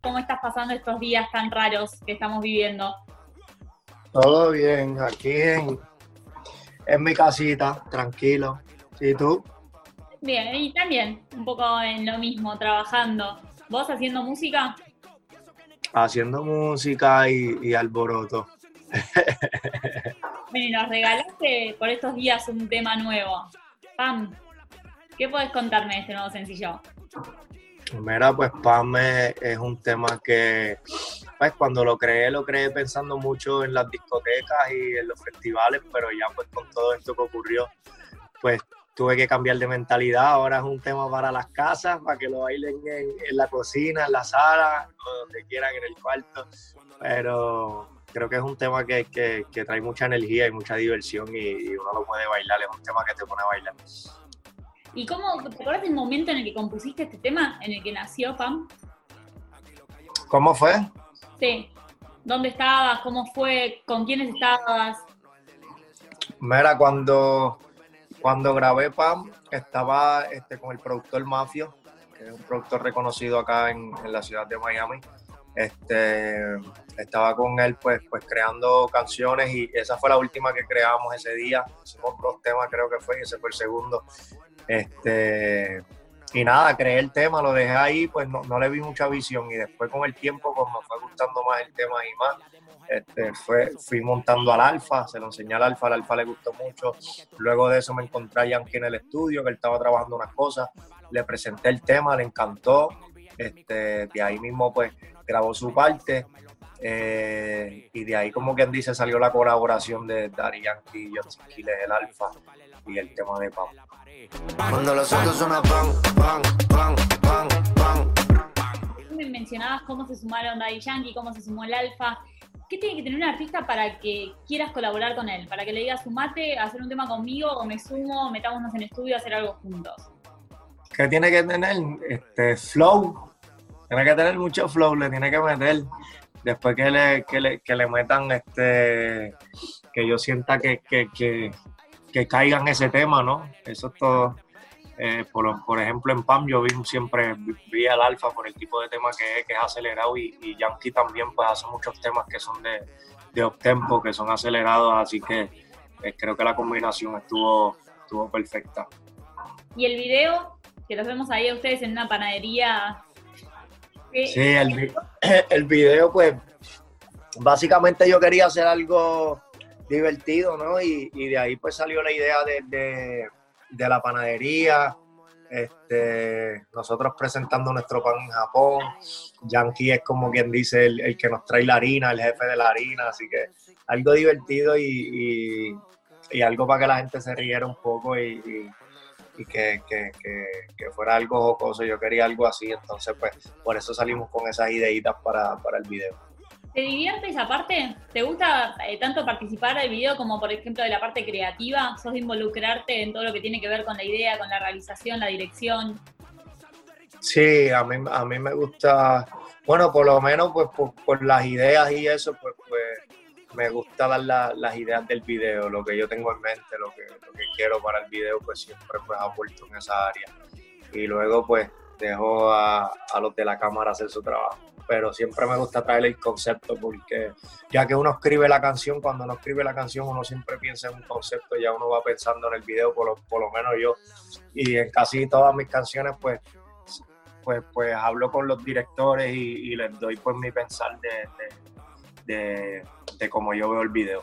¿Cómo estás pasando estos días tan raros que estamos viviendo? Todo bien, aquí en, en mi casita, tranquilo. ¿Y tú? Bien, y también un poco en lo mismo, trabajando. ¿Vos haciendo música? Haciendo música y, y alboroto. Bueno, nos regalaste por estos días un tema nuevo. Pam, ¿qué podés contarme de este nuevo sencillo? Mira, pues Pam es, un tema que, pues cuando lo creé, lo creé pensando mucho en las discotecas y en los festivales, pero ya pues con todo esto que ocurrió, pues tuve que cambiar de mentalidad. Ahora es un tema para las casas, para que lo bailen en, en la cocina, en la sala, o donde quieran, en el cuarto. Pero creo que es un tema que, que, que trae mucha energía y mucha diversión y, uno lo puede bailar, es un tema que te pone a bailar. ¿Y cómo, te acuerdas del momento en el que compusiste este tema, en el que nació Pam? ¿Cómo fue? Sí. ¿Dónde estabas? ¿Cómo fue? ¿Con quiénes estabas? Mira, cuando, cuando grabé Pam, estaba este, con el productor Mafio, que es un productor reconocido acá en, en la ciudad de Miami. Este, estaba con él pues, pues creando canciones y esa fue la última que creamos ese día. Hicimos dos temas creo que fue y ese fue el segundo. Este, y nada, creé el tema, lo dejé ahí, pues no, no, le vi mucha visión y después con el tiempo pues me fue gustando más el tema y más. Este, fue, fui montando al Alfa, se lo enseñé al Alfa, al Alfa le gustó mucho. Luego de eso me encontré a Yankee en el estudio, que él estaba trabajando unas cosas, le presenté el tema, le encantó. Este, de ahí mismo pues grabó su parte eh, y de ahí como quien dice salió la colaboración de Dari Yankee, Johnson Quiles, el Alfa y el tema de Pam. Cuando los otros suenan pan, pan, pan, pan, pan. Me mencionabas cómo se sumaron Daddy Yankee, cómo se sumó el Alfa. ¿Qué tiene que tener un artista para que quieras colaborar con él? Para que le digas, sumate a hacer un tema conmigo o me sumo, metámonos en estudio a hacer algo juntos. ¿Qué tiene que tener? Este, flow. Tiene que tener mucho flow, le tiene que meter. Después que le, que le, que le metan, este, que yo sienta que, que, que, que caiga en ese tema, ¿no? Eso es todo. Eh, por, por, ejemplo, en PAM yo vi siempre vi al Alfa por el tipo de tema que es, que es acelerado y, y Yankee también pues hace muchos temas que son de, de uptempo, que son acelerados, así que eh, creo que la combinación estuvo, estuvo perfecta. ¿Y el video? Que los vemos ahí a ustedes en una panadería. Sí, el, el video pues básicamente yo quería hacer algo divertido, ¿no? Y, y, de ahí pues salió la idea de, de, la panadería, este, nosotros presentando nuestro pan en Japón, Yankee es como quien dice el, el, que nos trae la harina, el jefe de la harina, así que algo divertido y, y, y algo para que la gente se riera un poco y, que, que, que, que, fuera algo jocoso, yo quería algo así, entonces pues por eso salimos con esas ideitas para, para el video. ¿Te divierte esa parte? ¿Te gusta eh, tanto participar del video como, por ejemplo, de la parte creativa? ¿Sos de involucrarte en todo lo que tiene que ver con la idea, con la realización, la dirección? Sí, a mí, a mí me gusta, bueno, por lo menos pues por, por las ideas y eso, pues, pues me gusta dar la, las ideas del video, lo que yo tengo en mente, lo que, lo que quiero para el video, pues siempre pues aporto en esa área. Y luego pues dejo a, a los de la cámara hacer su trabajo. Pero siempre me gusta traer el concepto porque ya que uno escribe la canción, cuando uno escribe la canción uno siempre piensa en un concepto, ya uno va pensando en el video, por lo, por lo menos yo, y en casi todas mis canciones pues pues, pues hablo con los directores y, y les doy pues mi pensar de, de, de, de cómo yo veo el video.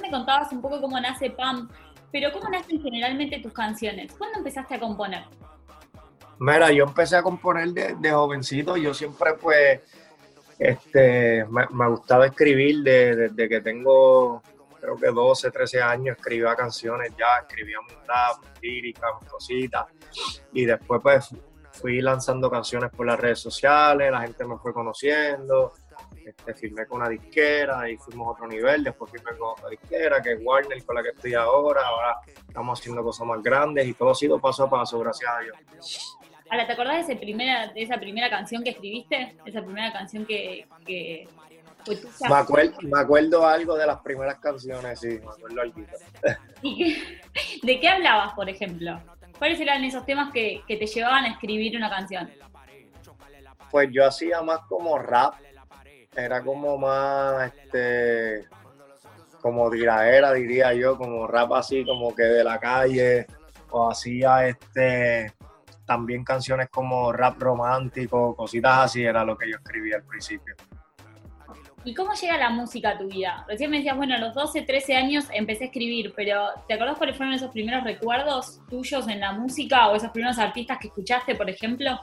Me contabas un poco cómo nace PAM, pero ¿cómo nacen generalmente tus canciones? ¿Cuándo empezaste a componer? Mira, yo empecé a componer de, jovencito, yo siempre pues, este, me, gustaba escribir desde de, que tengo, creo que 12, 13 años, escribía canciones ya, escribía un rap, líricas, cositas, y después pues fui lanzando canciones por las redes sociales, la gente me fue conociendo, este, firmé con una disquera y fuimos a otro nivel, después firmé con otra disquera que es Warner con la que estoy ahora, ahora estamos haciendo cosas más grandes y todo ha sido paso a paso, gracias a Dios. Ahora, ¿te acordás de, esa primera, de esa primera canción que escribiste? Esa primera canción que... que me, acuerdo, me acuerdo algo de las primeras canciones, sí, me acuerdo algo. ¿De qué hablabas, por ejemplo? ¿Cuáles eran esos temas que, que te llevaban a escribir una canción? Pues yo hacía más como rap, era como más, este, como tiraera, diría yo, como rap así, como que de la calle, o hacía este, también canciones como rap romántico, cositas así, era lo que yo escribía al principio. ¿Y cómo llega la música a tu vida? Recién me decías, bueno, a los 12, 13 años empecé a escribir, pero ¿te acordás cuáles fueron esos primeros recuerdos tuyos en la música o esos primeros artistas que escuchaste, por ejemplo?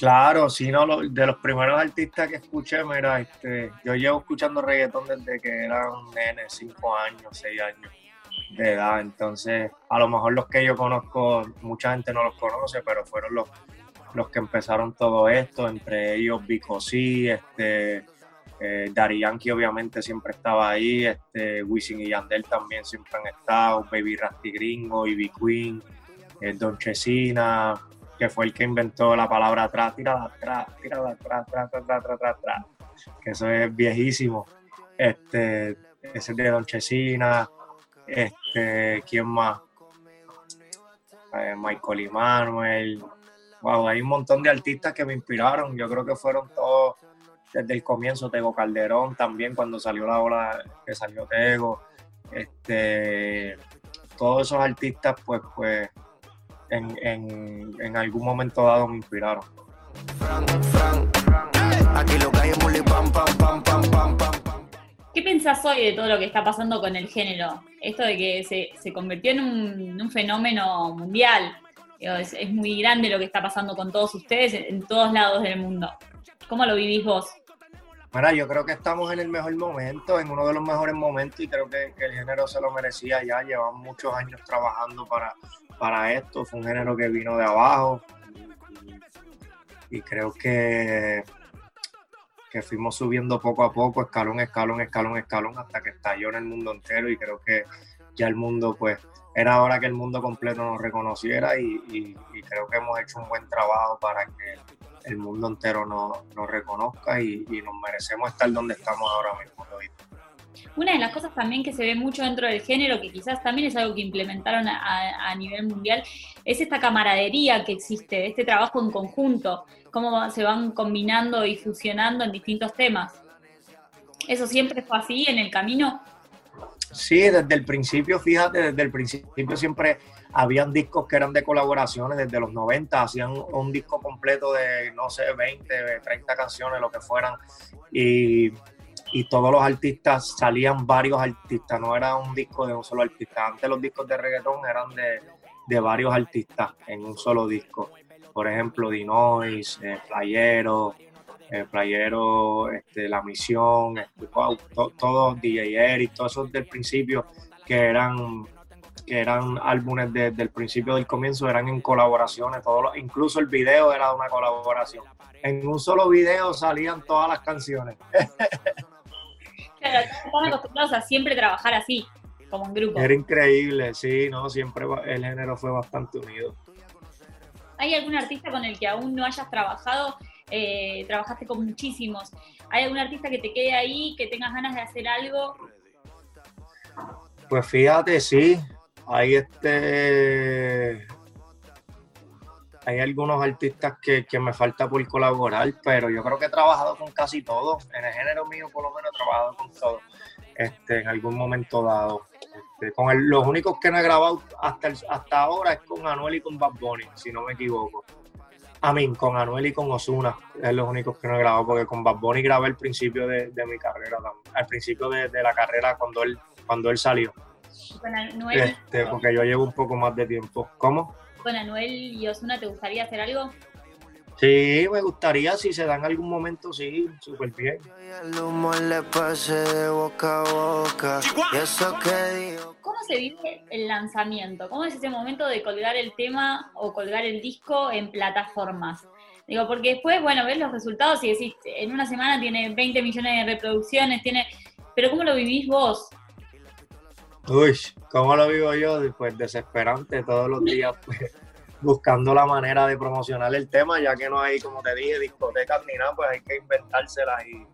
Claro, sí, no, lo- de los primeros artistas que escuché, mira, este, yo llevo escuchando reggaetón desde que era un nene, 5 años, 6 años de edad, entonces a lo mejor los que yo conozco, mucha gente no los conoce, pero fueron los, los que empezaron todo esto, entre ellos Vico C, este, eh, Daddy Yankee obviamente siempre estaba ahí, este, Wisin y Yandel también siempre han estado, Baby Rasty Gringo, Ivy Queen, eh, Don Chesina, que fue el que inventó la palabra atrás, tírala atrás, tírala atrás, atrás, atrás, atrás, atrás, que eso es viejísimo. Este, ese es de Don Chesina, este, ¿quién más? Eh, Michael Emanuel. Wow, hay un montón de artistas que me inspiraron. Yo creo que fueron todos desde el comienzo. Tego Calderón también, cuando salió la ola que salió Tego. Este, todos esos artistas, pues, pues, en, en, algún momento dado me inspiraron. ¿Qué pensás hoy de todo lo que está pasando con el género? Esto de que se, se convirtió en un, un fenómeno mundial. Es, es muy grande lo que está pasando con todos ustedes en todos lados del mundo. ¿Cómo lo vivís vos? Mira, yo creo que estamos en el mejor momento, en uno de los mejores momentos, y creo que, el género se lo merecía ya. Llevamos muchos años trabajando para, para esto. Fue un género que vino de abajo. Y, creo que, que fuimos subiendo poco a poco, escalón, escalón, escalón, escalón, hasta que estalló en el mundo entero. Y creo que ya el mundo, pues, era hora que el mundo completo nos reconociera. Y creo que hemos hecho un buen trabajo para que el mundo entero nos, nos reconozca y, y nos merecemos estar donde estamos ahora mismo. Una de las cosas también que se ve mucho dentro del género, que quizás también es algo que implementaron a nivel mundial, es esta camaradería que existe, este trabajo en conjunto, cómo se van combinando y fusionando en distintos temas. ¿Eso siempre fue así en el camino? Sí, desde el principio, fíjate, desde el principio siempre habían discos que eran de colaboraciones, desde los 90 hacían un disco completo de, no sé, 20, 30 canciones, lo que fueran, y, todos los artistas, salían varios artistas, no era un disco de un solo artista. Antes los discos de reggaetón eran de, de varios artistas en un solo disco. Por ejemplo, Dinois, eh, Playero, eh, Playero, este, La Misión, este, todos DJ Eric, todos esos del principio que eran que eran álbumes desde el principio del comienzo, eran en colaboraciones, todos los- incluso el video era una colaboración. En un solo video salían todas las canciones. Claro, están acostumbrados a siempre trabajar así, como en grupo. Era increíble, sí, no, siempre el género fue bastante unido. ¿Hay algún artista con el que aún no hayas trabajado? Eh, trabajaste con muchísimos. ¿Hay algún artista que te quede ahí, que tengas ganas de hacer algo? Pues fíjate, sí, hay este. Hay algunos artistas que, que me falta por colaborar, pero yo creo que he trabajado con casi todos. En el género mío, por lo menos, he trabajado con todos. Este, en algún momento dado. Este, con el- los únicos que no he grabado hasta, el- hasta ahora es con Anuel y con Bad Bunny, si no me equivoco. A mí, con Anuel y con Osuna, es los únicos que no he grabado, porque con Bad Bunny grabé al principio de, de mi carrera, al principio de, de la carrera cuando él, cuando él salió. Con Anuel, Este, porque yo llevo un poco más de tiempo. ¿Cómo? con Anuel y Osuna, ¿te gustaría hacer algo? Sí, me gustaría, si se da en algún momento, sí, súper bien. ¿Cómo se vive el lanzamiento? ¿Cómo es ese momento de colgar el tema o colgar el disco en plataformas? Digo, porque después, bueno, ves los resultados y decís, en una semana tiene 20 millones de reproducciones, tiene... Pero ¿cómo lo vivís vos? Uy, ¿cómo lo vivo yo? Pues desesperante todos los días, pues, buscando la manera de promocionar el tema, ya que no hay, como te dije, discotecas ni nada, pues hay que inventárselas y,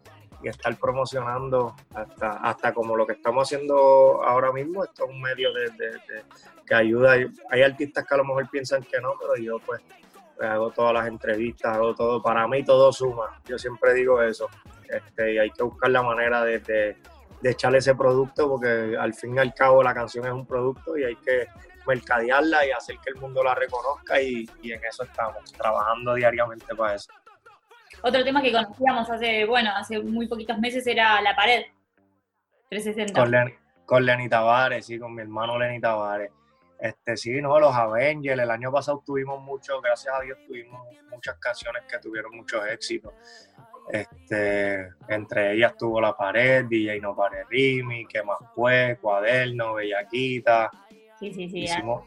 estar promocionando hasta, hasta como lo que estamos haciendo ahora mismo. Esto es un medio de, que ayuda. Hay artistas que a lo mejor piensan que no, pero yo pues hago todas las entrevistas, hago todo. Para mí todo suma. Yo siempre digo eso. Este, y hay que buscar la manera de, de, echarle ese producto porque al fin y al cabo la canción es un producto y hay que mercadearla y hacer que el mundo la reconozca y, y en eso estamos, trabajando diariamente para eso. Otro tema que conocíamos hace, bueno, hace muy poquitos meses era La Pared 360. Con, Lenny, con Lenny Tavares, sí, con mi hermano Lenny Tavares. Este, sí, no, los Avengers, el año pasado tuvimos mucho, gracias a Dios tuvimos muchas canciones que tuvieron muchos éxitos. Este, entre ellas tuvo La Pared, DJ No Pare Rimi, ¿Qué más fue? Cuaderno, Bellaquita. Sí, sí, sí. Hicimos,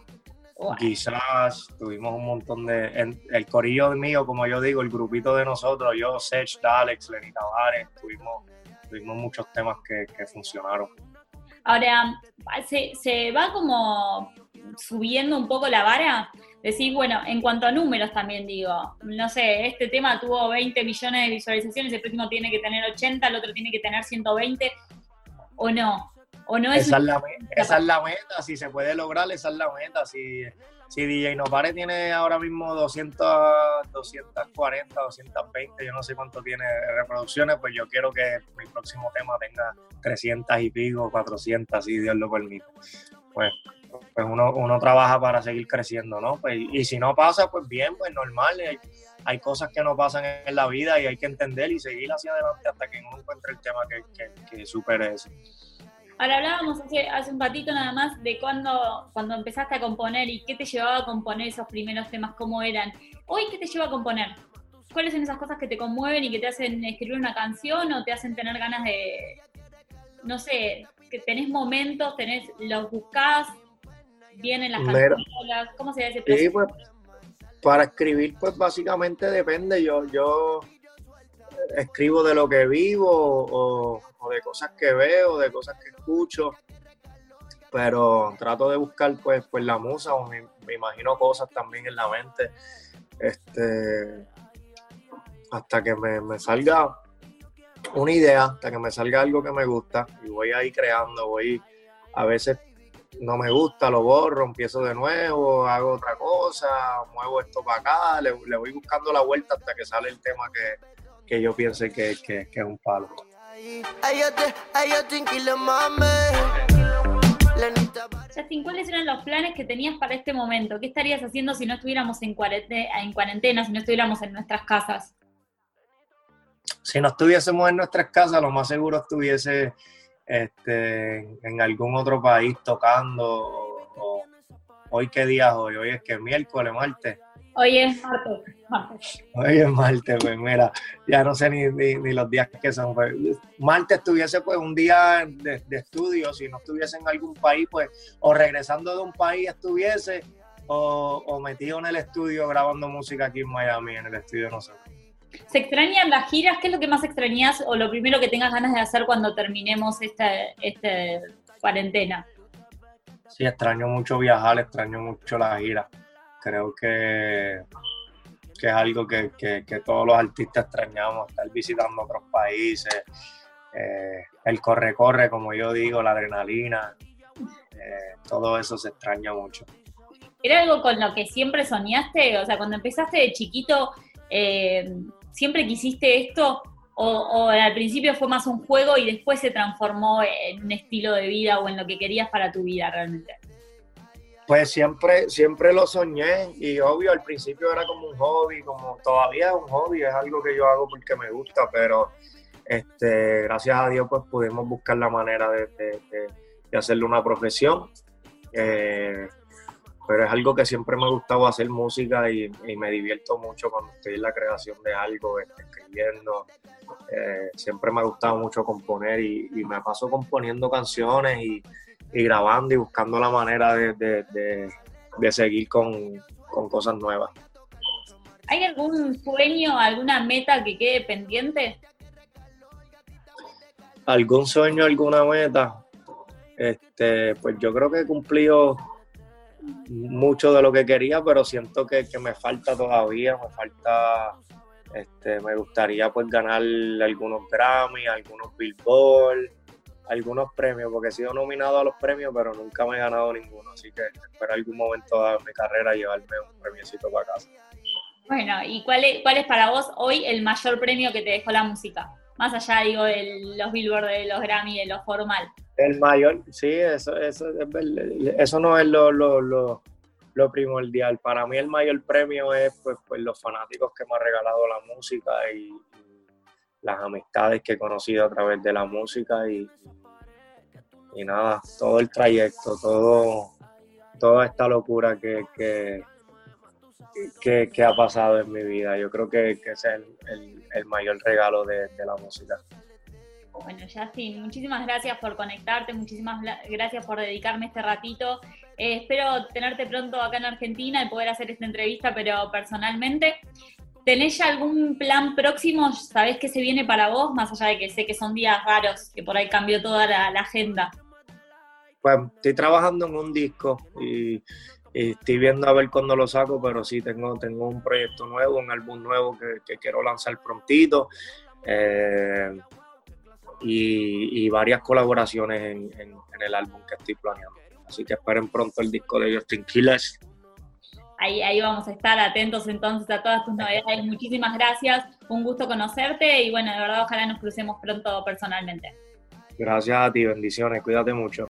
Quizás tuvimos un montón de. el corillo mío, como yo digo, el grupito de nosotros, yo, Sech, Dalex, Lenny Tavares, tuvimos, tuvimos muchos temas que, funcionaron. Ahora, se, se va como subiendo un poco la vara. Decir, bueno, en cuanto a números también digo, no sé, este tema tuvo 20 millones de visualizaciones, el próximo tiene que tener 80, el otro tiene que tener 120, o no. ¿O no es esa, es la, esa es la meta, si se puede lograr, esa es la meta. Si, si DJ Nopare tiene ahora mismo 200, 240, 220, yo no sé cuánto tiene reproducciones, pues yo quiero que mi próximo tema tenga 300 y pico, 400, si Dios lo permite. Pues, pues uno, uno trabaja para seguir creciendo, ¿no? Pues, y si no pasa, pues bien, pues normal. Hay, hay, cosas que no pasan en la vida y hay que entender y seguir hacia adelante hasta que uno encuentre el tema que, que, que supere eso. Ahora hablábamos hace, hace un ratito nada más de cuando, cuando empezaste a componer y qué te llevaba a componer esos primeros temas, cómo eran. Hoy, ¿qué te lleva a componer? ¿Cuáles son esas cosas que te conmueven y que te hacen escribir una canción o te hacen tener ganas de, no sé, que tenés momentos, tenés, los buscás, vienen las canciones, ¿cómo se ese proceso? Sí, pues, para escribir, pues básicamente depende. Yo, yo escribo de lo que vivo o, de cosas que veo, de cosas que escucho, pero trato de buscar pues, pues la musa o me, imagino cosas también en la mente, este, hasta que me, salga una idea, hasta que me salga algo que me gusta y voy ahí creando, voy a veces no me gusta, lo borro, empiezo de nuevo, hago otra cosa, muevo esto para acá, le, voy buscando la vuelta hasta que sale el tema que, que yo piense que, que, es un palo. Justin, ¿cuáles eran los planes que tenías para este momento? ¿Qué estarías haciendo si no estuviéramos en cuarentena, en cuarentena si no estuviéramos en nuestras casas? Si no estuviésemos en nuestras casas, lo más seguro estuviese este, en algún otro país tocando. hoy qué día es hoy, hoy es que miércoles, martes. Hoy es martes. Hoy es martes, pues mira, ya no sé ni, ni, los días que son. Pues, martes estuviese pues un día de, estudio, si no estuviese en algún país, pues, o regresando de un país estuviese, o, o metido en el estudio grabando música aquí en Miami, en el estudio de nosotros. ¿Se extrañan las giras? ¿Qué es lo que más extrañas o lo primero que tengas ganas de hacer cuando terminemos esta, esta cuarentena? Sí, extraño mucho viajar, extraño mucho las giras creo que, que es algo que, todos los artistas extrañamos, estar visitando otros países, eh, el corre-corre, como yo digo, la adrenalina, eh, todo eso se extraña mucho. ¿Era algo con lo que siempre soñaste? O sea, cuando empezaste de chiquito, eh, ¿siempre quisiste esto? O, o, al principio fue más un juego y después se transformó en un estilo de vida o en lo que querías para tu vida realmente? Pues siempre, siempre lo soñé y obvio al principio era como un hobby, como todavía es un hobby, es algo que yo hago porque me gusta, pero este, gracias a Dios pues pudimos buscar la manera de, de, hacerle una profesión. Eh, pero es algo que siempre me ha gustado hacer música y, me divierto mucho cuando estoy en la creación de algo, este, escribiendo. Eh, siempre me ha gustado mucho componer y, y me paso componiendo canciones y y grabando y buscando la manera de, seguir con, cosas nuevas. ¿Hay algún sueño, alguna meta que quede pendiente? ¿Algún sueño, alguna meta? Este, pues yo creo que he cumplido mucho de lo que quería, pero siento que, me falta todavía, me falta Este, me gustaría pues ganar algunos Grammy, algunos Billboard, algunos premios, porque he sido nominado a los premios, pero nunca me he ganado ninguno. Así que espero algún momento de mi carrera llevarme un premiocito para casa. Bueno, ¿y cuál es, cuál es para vos hoy el mayor premio que te dejó la música? Más allá, digo, de los Billboard, de los Grammy, de lo formal. El mayor, sí, eso, eso, eso no es lo, lo, lo, lo, primordial. Para mí el mayor premio es pues, pues los fanáticos que me han regalado la música y, las amistades que he conocido a través de la música y, y nada, todo el trayecto, todo, toda esta locura que, que, que, ha pasado en mi vida. Yo creo que, ese es el, el, mayor regalo de, la música. Bueno, Justin, muchísimas gracias por conectarte, muchísimas gracias por dedicarme este ratito. Eh, espero tenerte pronto acá en Argentina y poder hacer esta entrevista, pero personalmente. ¿Tenés ya algún plan próximo? ¿Sabés qué se viene para vos? Más allá de que sé que son días raros, que por ahí cambió toda la agenda. Pues estoy trabajando en un disco y, estoy viendo a ver cuándo lo saco, pero sí tengo, tengo un proyecto nuevo, un álbum nuevo que, quiero lanzar prontito. Eh, y, varias colaboraciones en, el álbum que estoy planeando. Así que esperen pronto el disco de Justin Killers. Ahí, ahí vamos a estar atentos entonces a todas tus novedades. Muchísimas gracias, un gusto conocerte y bueno, de verdad ojalá nos crucemos pronto personalmente. Gracias a ti, bendiciones, cuídate mucho.